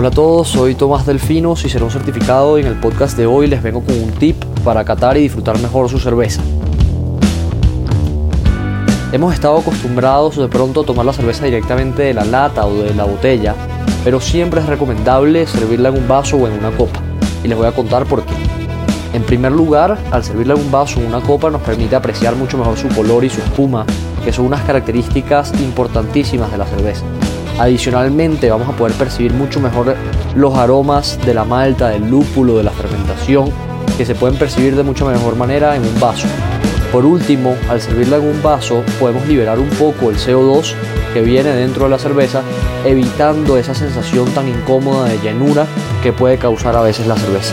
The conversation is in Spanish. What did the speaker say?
Hola a todos, soy Tomás Delfino, Cicerón certificado y en el podcast de hoy les vengo con un tip para catar y disfrutar mejor su cerveza. Hemos estado acostumbrados de pronto a tomar la cerveza directamente de la lata o de la botella, pero siempre es recomendable servirla en un vaso o en una copa. Y les voy a contar por qué. En primer lugar, al servirla en un vaso o una copa nos permite apreciar mucho mejor su color y su espuma, que son unas características importantísimas de la cerveza. Adicionalmente vamos a poder percibir mucho mejor los aromas de la malta, del lúpulo, de la fermentación, que se pueden percibir de mucha mejor manera en un vaso. Por último, al servirla en un vaso podemos liberar un poco el CO2 que viene dentro de la cerveza, evitando esa sensación tan incómoda de llenura que puede causar a veces la cerveza.